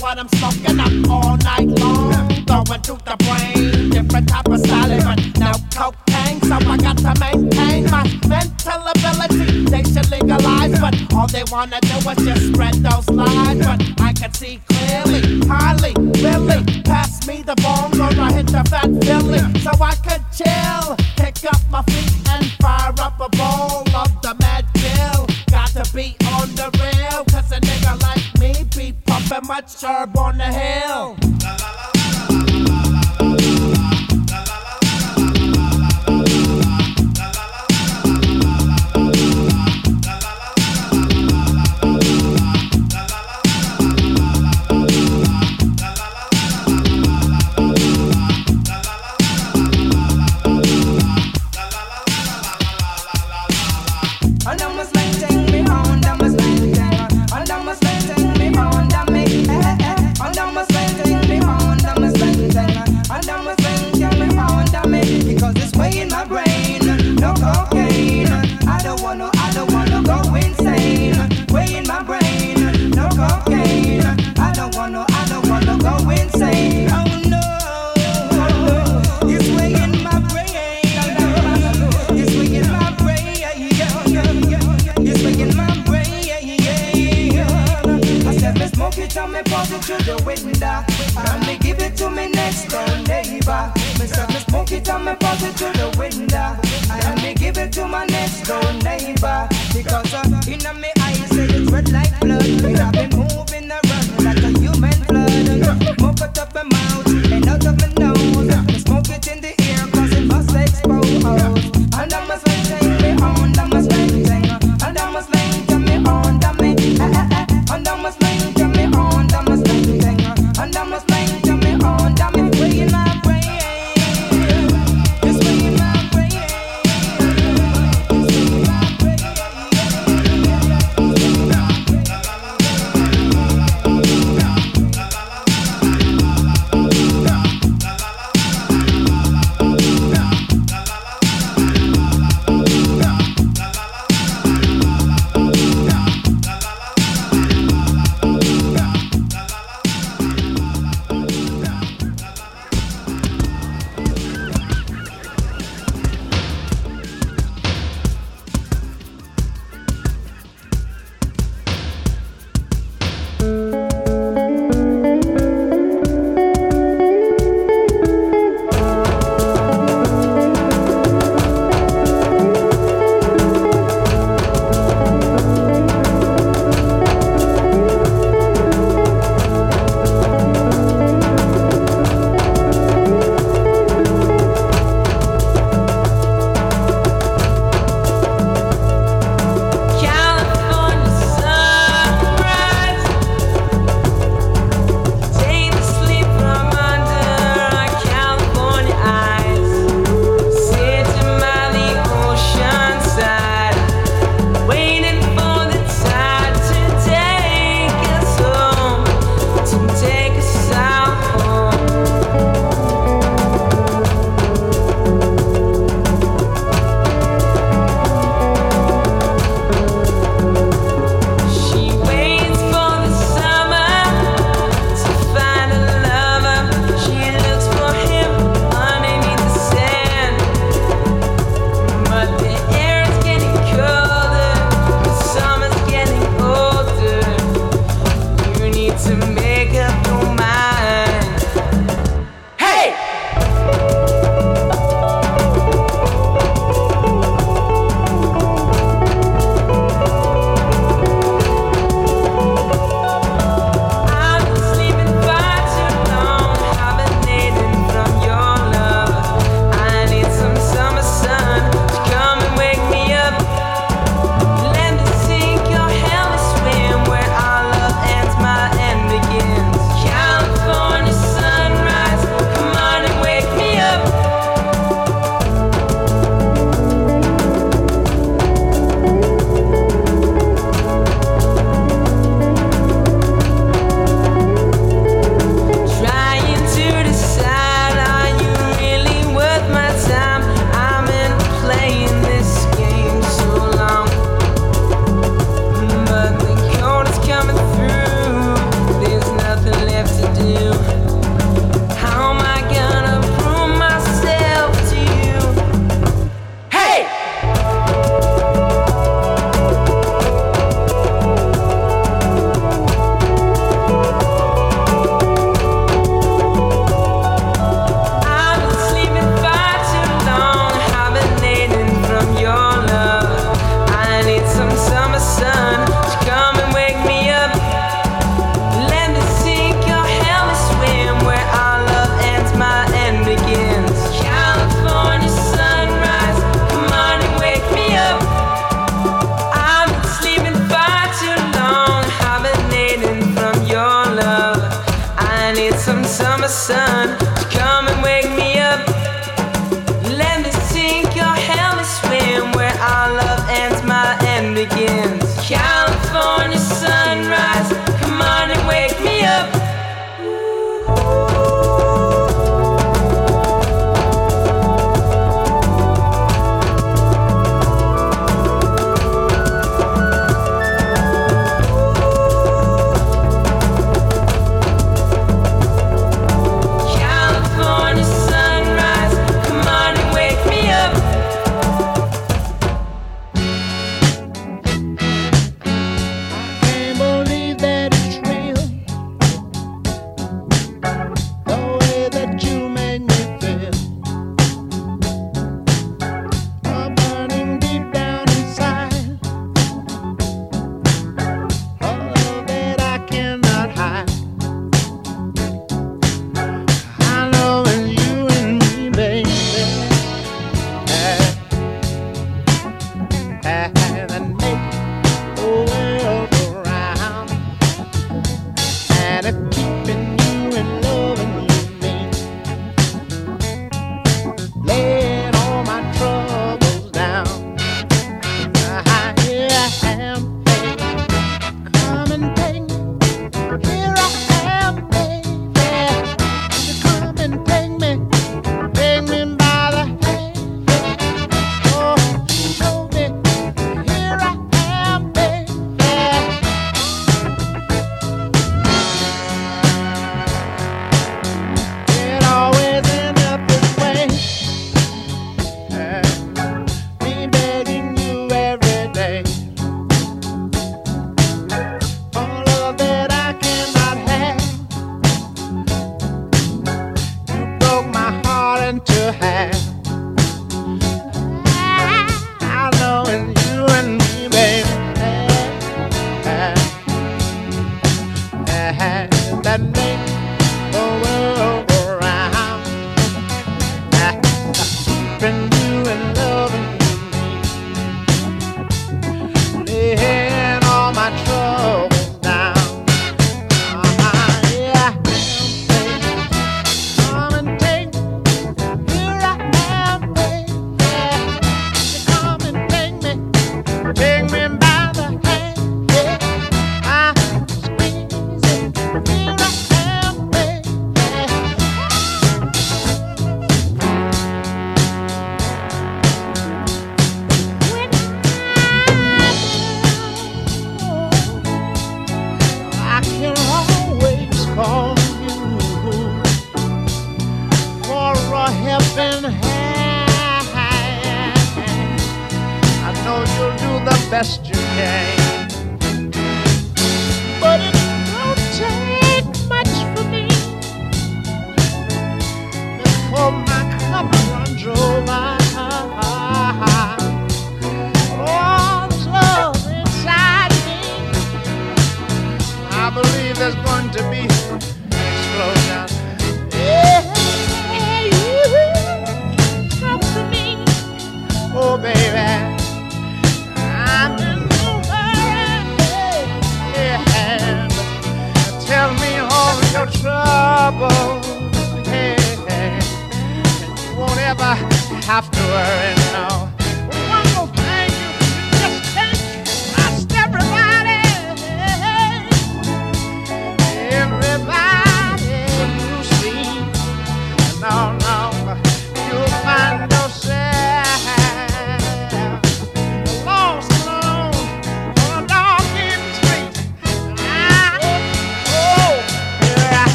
what I'm smoking up all night long. Going through the brain, different type of style, but no cocaine. So I got to maintain my mental ability. They should legalize, but all they wanna do is just spread those lies. But I can see clearly, highly, really. Pass me the bong or I hit the fat Philly, so I could chill, pick up my feet the window. And me give it to me next door neighbor. Me say me smoke it and me pass it to the window. And me give it to my next door neighbor. Because uh, in me eyes say it's red like blood. It have been moving around like a human blood. Smoke it up my mouth and out of my nose. Me smoke it in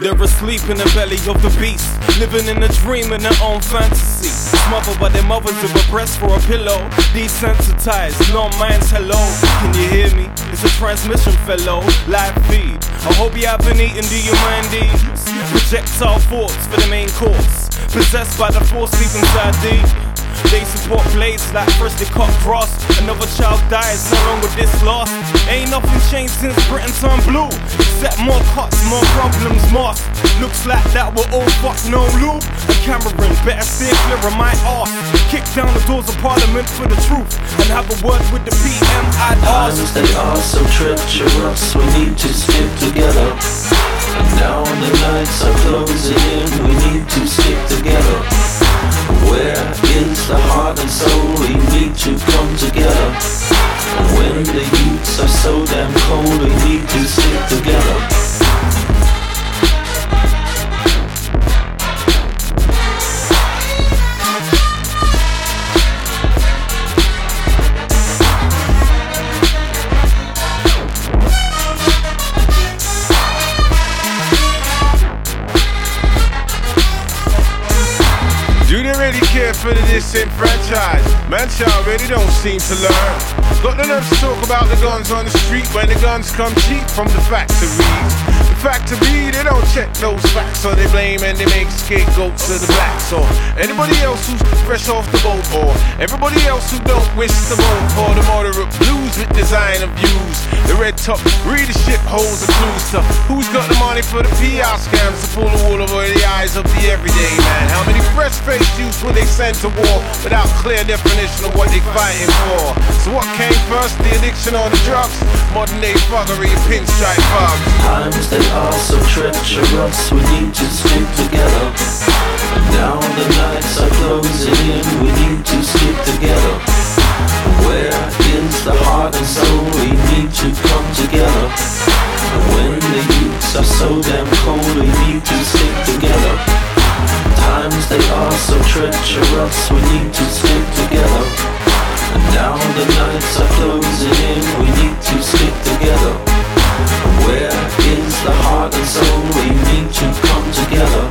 They're asleep in the belly of the beast, living in a dream in their own fantasy. Smothered by their mothers with a breast for a pillow. Desensitized, no minds, hello. Can you hear me? It's a transmission, fellow. Live feed. I hope you haven't eaten, do you mind these? Projectile thoughts for the main course. Possessed by the force deep inside thee. They support blades like first they cut cross. Another child dies, no longer this lost. Ain't nothing changed since Britain turned blue. Except more cuts, more problems, more. Looks like that we're all fucked, no loop. And Cameron, better stay clear of my arse. Kick down the doors of Parliament for the truth. And have a word with the PM I'd ask. Times they are so treacherous, we need to stick together. And now the nights are closing in, we need to stick together. Where the heart and soul? We need to come together. When the youths are so damn cold, we need to stick together. For the disenfranchised. Man, child really don't seem to learn. Got the nerve to talk about the guns on the street when the guns come cheap from the factories fact to be, they don't check those facts, so they blame and they make scapegoats of the blacks, or anybody else who's fresh off the boat, or everybody else who don't wish to vote for the moderate blues with design of views. The red top readership holds the clues to who's got the money for the PR scams to pull the wool over the eyes of the everyday man. How many fresh-faced youths will they send to war without clear definition of what they fighting for? So what came first, the addiction or the drugs? Modern day fuckery, pinstripe bugs are so treacherous, we need to stick together. Now the nights are closing in, we need to stick together. Where is the heart and soul? We need to come together. When the youths are so damn cold, we need to stick together. Times they are so treacherous, we need to stick together. Now the nights are closing in, we need to stick together. Where the heart and soul, we need to come together.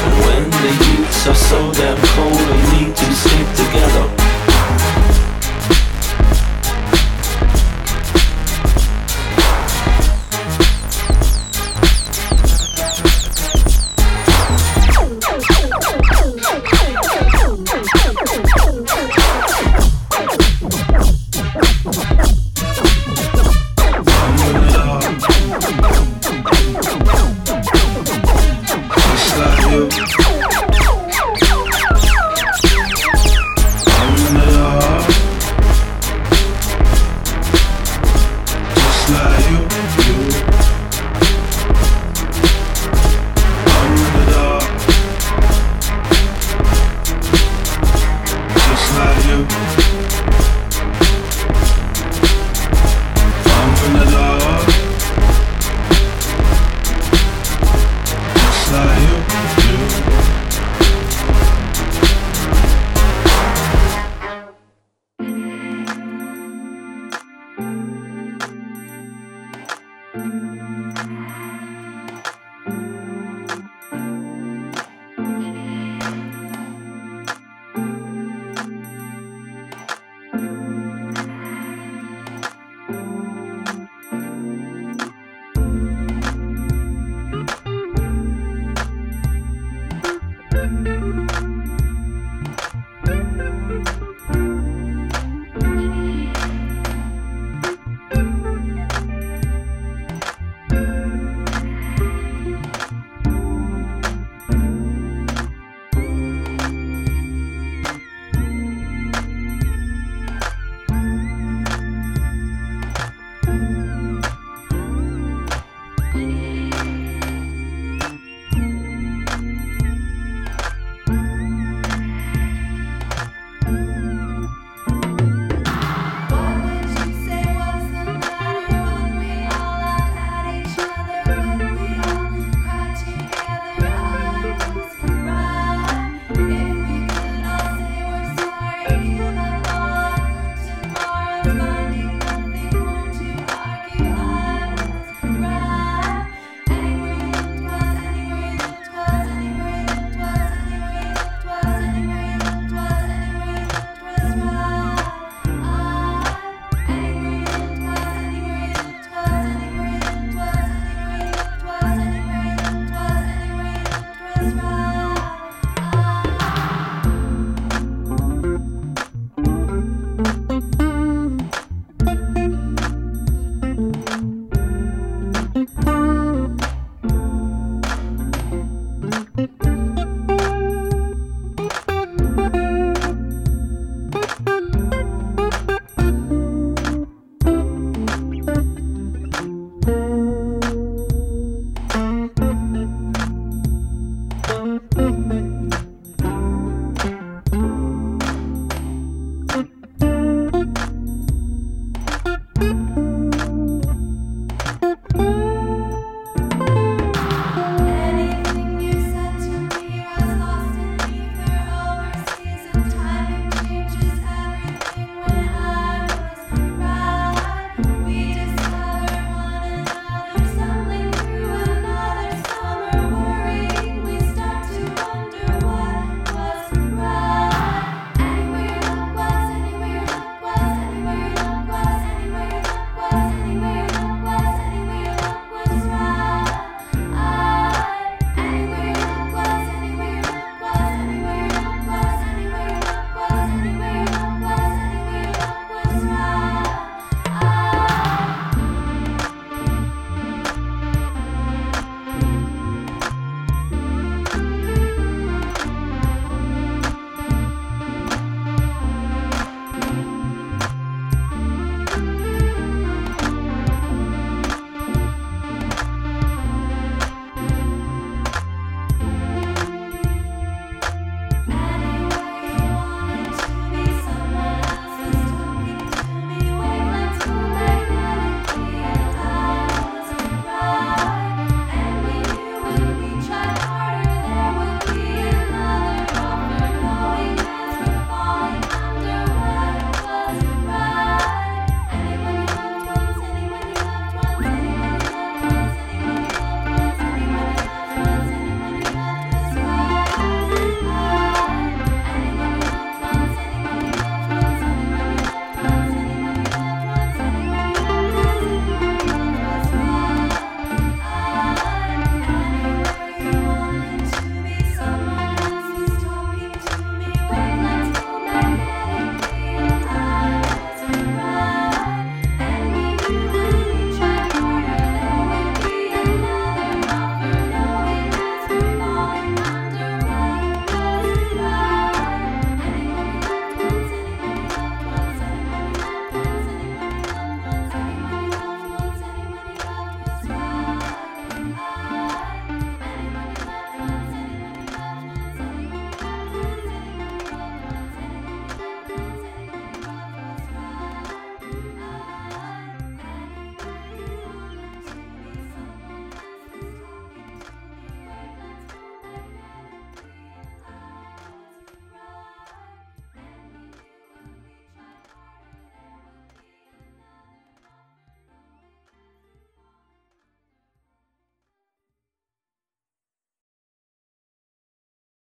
And When the youths are so